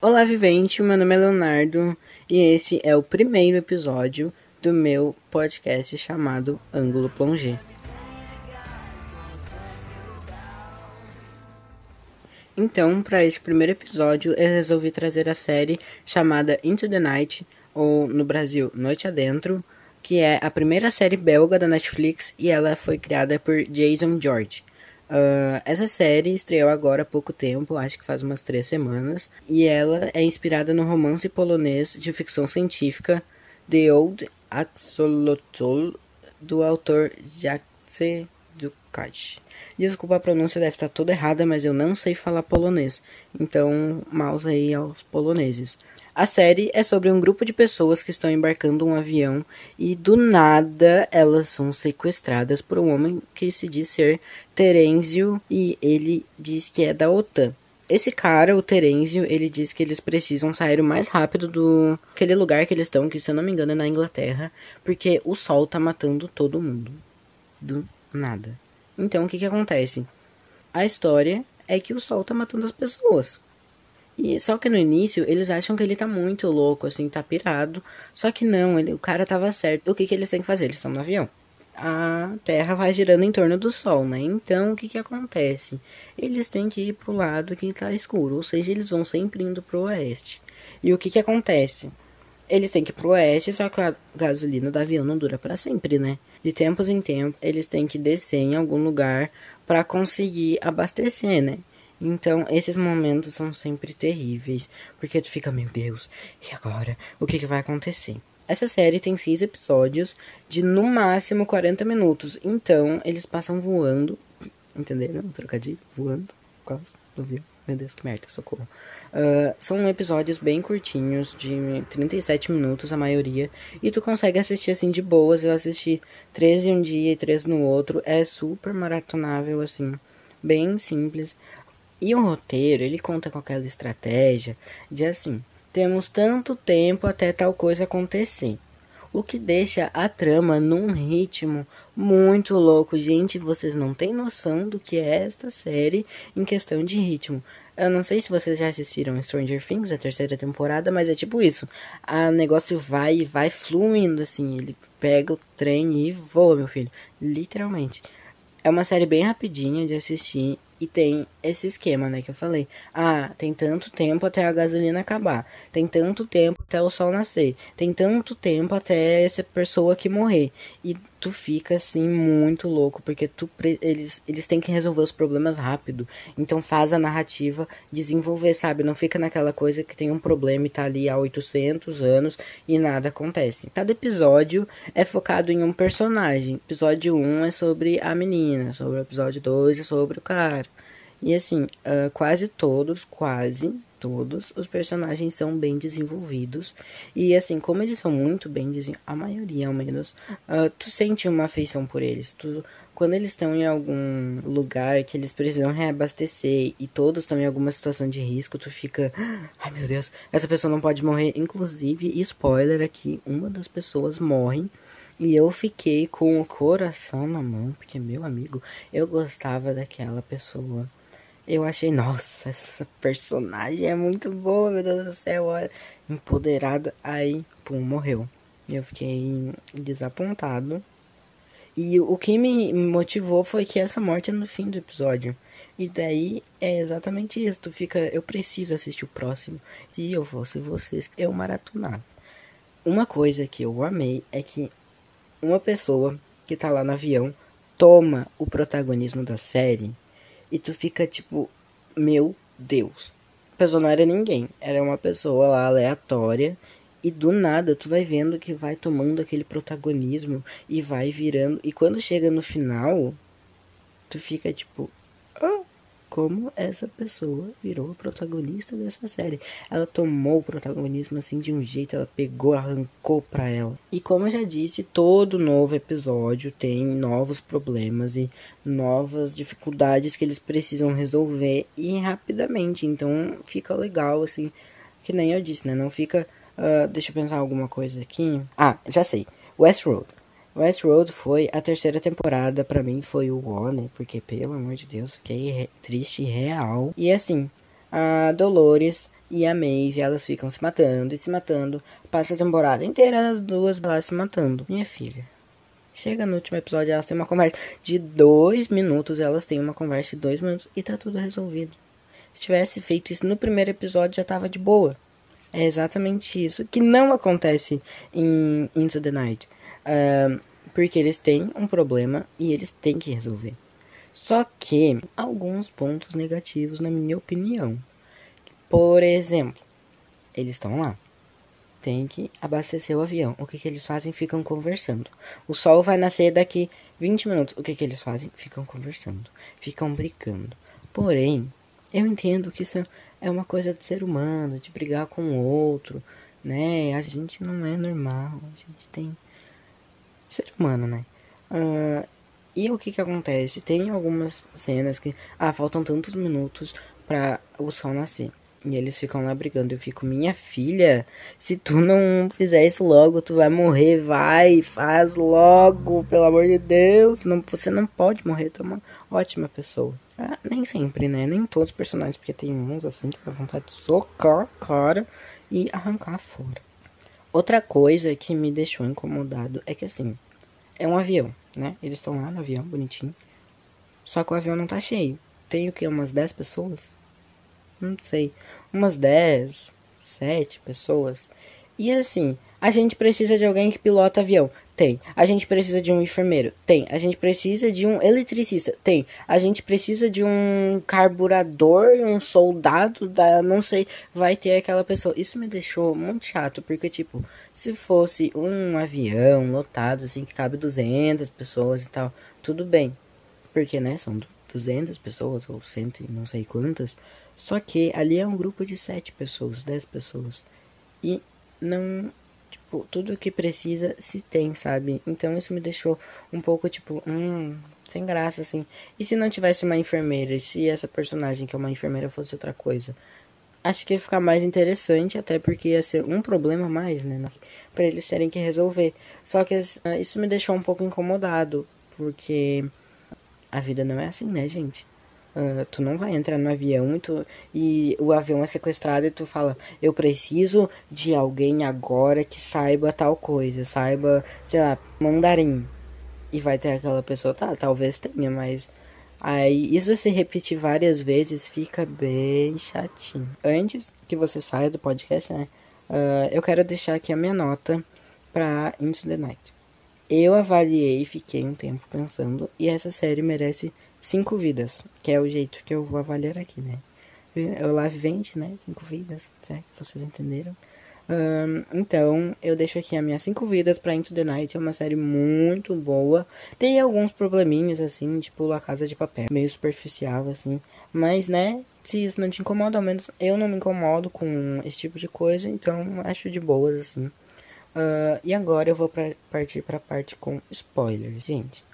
Olá, vivente! Meu nome é Leonardo e este é o primeiro episódio do meu podcast chamado Ângulo Plongé. Então, para este primeiro episódio, eu resolvi trazer a série chamada Into the Night, ou no Brasil, Noite Adentro, que é a primeira série belga da Netflix e ela foi criada por Jason George. Uh, essa série estreou agora há pouco tempo, acho que faz umas três semanas, e ela é inspirada no romance polonês de ficção científica The Old Axolotl, do autor Jacek Dukash. Desculpa a pronúncia deve estar toda errada, mas eu não sei falar polonês, então mouse aí aos poloneses. A série é sobre um grupo de pessoas que estão embarcando um avião e do nada elas são sequestradas por um homem que se diz ser Terenzio e ele diz que é da OTAN. Esse cara, o Terenzio, ele diz que eles precisam sair o mais rápido do aquele lugar que eles estão, que se eu não me engano é na Inglaterra, porque o sol tá matando todo mundo. Do nada. Então o que que acontece? A história é que o sol tá matando as pessoas. E só que no início eles acham que ele tá muito louco, assim, tá pirado. Só que não, ele, o cara tava certo. O que, que eles têm que fazer? Eles estão no avião. A Terra vai girando em torno do Sol, né? Então o que, que acontece? Eles têm que ir pro lado que tá escuro, ou seja, eles vão sempre indo pro oeste. E o que, que acontece? Eles têm que ir pro oeste, só que a gasolina do avião não dura para sempre, né? De tempos em tempos, eles têm que descer em algum lugar para conseguir abastecer, né? Então, esses momentos são sempre terríveis, porque tu fica, meu Deus, e agora? O que, que vai acontecer? Essa série tem seis episódios de no máximo 40 minutos, então eles passam voando, entenderam? Trocadilho, voando, quase, ouviu? Meu Deus, que merda, socorro. Uh, são episódios bem curtinhos, de 37 minutos a maioria, e tu consegue assistir assim de boas. Eu assisti 13 um dia e 13 no outro, é super maratonável, assim, bem simples. E o roteiro, ele conta com aquela estratégia de assim, temos tanto tempo até tal coisa acontecer. O que deixa a trama num ritmo muito louco. Gente, vocês não têm noção do que é esta série em questão de ritmo. Eu não sei se vocês já assistiram Stranger Things, a terceira temporada, mas é tipo isso. O negócio vai e vai fluindo, assim. Ele pega o trem e voa, meu filho. Literalmente. É uma série bem rapidinha de assistir e tem esse esquema, né, que eu falei. Ah, tem tanto tempo até a gasolina acabar. Tem tanto tempo até o sol nascer. Tem tanto tempo até essa pessoa aqui morrer. E tu fica assim muito louco, porque tu eles eles têm que resolver os problemas rápido. Então faz a narrativa desenvolver, sabe? Não fica naquela coisa que tem um problema e tá ali há 800 anos e nada acontece. Cada episódio é focado em um personagem. Episódio 1 é sobre a menina, sobre o episódio 2 é sobre o cara. E assim, uh, quase todos, quase todos os personagens são bem desenvolvidos. E assim, como eles são muito bem desenvolvidos, a maioria ao menos, uh, tu sente uma afeição por eles. Tu, quando eles estão em algum lugar que eles precisam reabastecer e todos estão em alguma situação de risco, tu fica, ai meu Deus, essa pessoa não pode morrer. Inclusive, spoiler aqui, uma das pessoas morre. E eu fiquei com o coração na mão, porque, meu amigo, eu gostava daquela pessoa. Eu achei, nossa, essa personagem é muito boa, meu Deus do céu, olha, empoderada. Aí, pum, morreu. Eu fiquei desapontado. E o que me motivou foi que essa morte é no fim do episódio. E daí é exatamente isso. Tu fica, eu preciso assistir o próximo. Se eu fosse vocês, eu maratonava. Uma coisa que eu amei é que uma pessoa que tá lá no avião toma o protagonismo da série e tu fica tipo, meu Deus. A pessoa não era ninguém, era uma pessoa lá aleatória. E do nada tu vai vendo que vai tomando aquele protagonismo e vai virando. E quando chega no final, tu fica tipo, como essa pessoa virou a protagonista dessa série. Ela tomou o protagonismo assim de um jeito, ela pegou, arrancou pra ela. E como eu já disse, todo novo episódio tem novos problemas e novas dificuldades que eles precisam resolver e rapidamente. Então fica legal assim, que nem eu disse, né? Não fica. Uh, deixa eu pensar alguma coisa aqui. Ah, já sei. Westworld. Westworld foi a terceira temporada, para mim foi o né? Porque, pelo amor de Deus, fiquei triste e real. E assim, a Dolores e a Maeve, elas ficam se matando e se matando. Passa a temporada inteira as duas lá se matando. Minha filha. Chega no último episódio, elas têm uma conversa de dois minutos. Elas têm uma conversa de dois minutos e tá tudo resolvido. Se tivesse feito isso no primeiro episódio, já tava de boa. É exatamente isso que não acontece em Into the Night. Porque eles têm um problema e eles têm que resolver. Só que alguns pontos negativos, na minha opinião. Por exemplo, eles estão lá. Tem que abastecer o avião. O que, que eles fazem? Ficam conversando. O sol vai nascer daqui 20 minutos. O que, que eles fazem? Ficam conversando. Ficam brigando. Porém, eu entendo que isso é uma coisa de ser humano, de brigar com o outro, né? A gente não é normal, a gente tem ser humano, né? Uh, e o que que acontece? Tem algumas cenas que, ah, faltam tantos minutos para o sol nascer. E eles ficam lá brigando. Eu fico, minha filha, se tu não fizer isso logo, tu vai morrer. Vai, faz logo, pelo amor de Deus. Não, você não pode morrer, tu é uma ótima pessoa. Ah, nem sempre, né? Nem todos os personagens, porque tem uns assim que dá vontade de socar a cara e arrancar fora. Outra coisa que me deixou incomodado é que assim, é um avião, né? Eles estão lá no avião, bonitinho. Só que o avião não tá cheio. Tem o que? Umas 10 pessoas? Não sei. Umas 10, 7 pessoas. E assim, a gente precisa de alguém que pilota avião. Tem. A gente precisa de um enfermeiro. Tem. A gente precisa de um eletricista. Tem. A gente precisa de um carburador, um soldado da, não sei, vai ter aquela pessoa. Isso me deixou muito chato, porque tipo, se fosse um avião lotado assim que cabe 200 pessoas e tal, tudo bem. Porque, né, são 200 pessoas ou cento e não sei quantas. Só que ali é um grupo de 7 pessoas, 10 pessoas. E não Tipo, tudo que precisa se tem, sabe? Então isso me deixou um pouco, tipo, hum, sem graça, assim. E se não tivesse uma enfermeira? E se essa personagem que é uma enfermeira fosse outra coisa? Acho que ia ficar mais interessante, até porque ia ser um problema mais, né? para eles terem que resolver. Só que uh, isso me deixou um pouco incomodado, porque a vida não é assim, né, gente? Uh, tu não vai entrar no avião e, tu, e o avião é sequestrado e tu fala, eu preciso de alguém agora que saiba tal coisa, saiba, sei lá, mandarim. E vai ter aquela pessoa, tá, talvez tenha, mas aí isso se repetir várias vezes fica bem chatinho. Antes que você saia do podcast, né, uh, eu quero deixar aqui a minha nota pra Into the Night. Eu avaliei, fiquei um tempo pensando, e essa série merece cinco vidas, que é o jeito que eu vou avaliar aqui, né? O Live 20, né? Cinco vidas, certo? Vocês entenderam? Um, então, eu deixo aqui as minhas cinco vidas pra Into the Night. É uma série muito boa. Tem alguns probleminhas, assim, tipo La Casa de Papel. Meio superficial, assim. Mas, né, se isso não te incomoda, ao menos eu não me incomodo com esse tipo de coisa. Então, acho de boas, assim. Uh, e agora eu vou pra, partir pra parte com spoilers, gente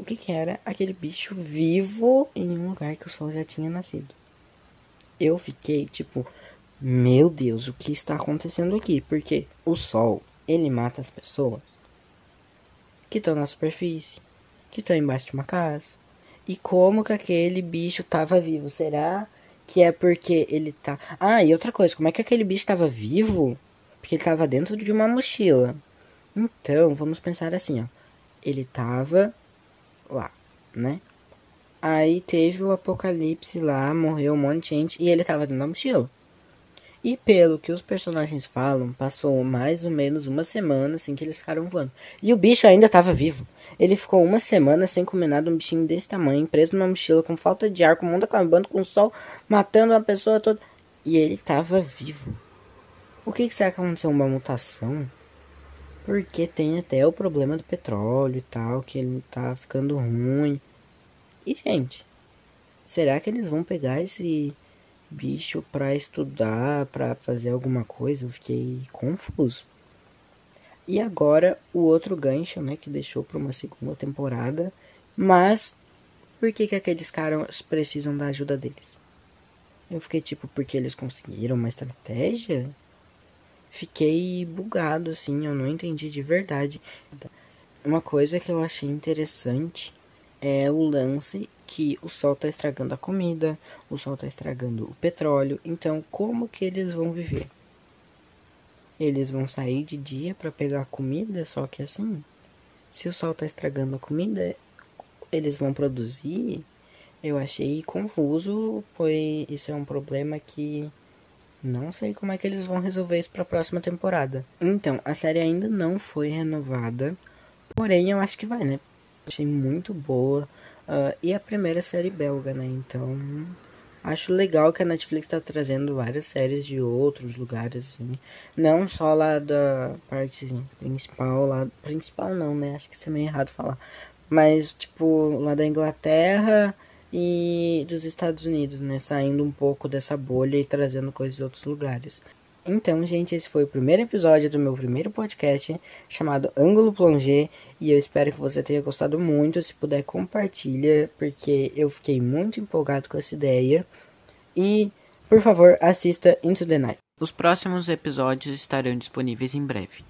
o que, que era aquele bicho vivo em um lugar que o sol já tinha nascido. Eu fiquei tipo, meu Deus, o que está acontecendo aqui? Porque o sol, ele mata as pessoas que estão na superfície, que estão embaixo de uma casa. E como que aquele bicho estava vivo? Será que é porque ele tá. Ah, e outra coisa, como é que aquele bicho estava vivo? Porque ele estava dentro de uma mochila. Então, vamos pensar assim, ó. Ele estava lá, né? Aí teve o apocalipse lá, morreu um monte de gente e ele tava dentro da mochila. E pelo que os personagens falam, passou mais ou menos uma semana assim que eles ficaram voando. E o bicho ainda tava vivo. Ele ficou uma semana sem comer nada, um bichinho desse tamanho, preso numa mochila, com falta de ar, com o mundo acabando, com o sol matando uma pessoa toda. E ele tava vivo. O que, que será que aconteceu? Uma mutação? Porque tem até o problema do petróleo e tal, que ele tá ficando ruim. E, gente, será que eles vão pegar esse bicho pra estudar, pra fazer alguma coisa? Eu fiquei confuso. E agora o outro gancho, né, que deixou pra uma segunda temporada. Mas, por que que aqueles caras precisam da ajuda deles? Eu fiquei tipo, porque eles conseguiram uma estratégia? Fiquei bugado, assim, eu não entendi de verdade. Uma coisa que eu achei interessante é o lance que o sol está estragando a comida, o sol está estragando o petróleo. Então, como que eles vão viver? Eles vão sair de dia para pegar comida, só que assim, se o sol está estragando a comida, eles vão produzir? Eu achei confuso, pois isso é um problema que não sei como é que eles vão resolver isso para a próxima temporada. Então, a série ainda não foi renovada, porém eu acho que vai, né? Achei muito boa. Uh, e a primeira série belga, né? Então, acho legal que a Netflix está trazendo várias séries de outros lugares, assim. Não só lá da parte principal, lá. Principal não, né? Acho que isso é meio errado falar. Mas, tipo, lá da Inglaterra e dos Estados Unidos, né? Saindo um pouco dessa bolha e trazendo coisas de outros lugares. Então, gente, esse foi o primeiro episódio do meu primeiro podcast chamado Ângulo Plongé e eu espero que você tenha gostado muito. Se puder, compartilha, porque eu fiquei muito empolgado com essa ideia. E, por favor, assista Into the Night. Os próximos episódios estarão disponíveis em breve.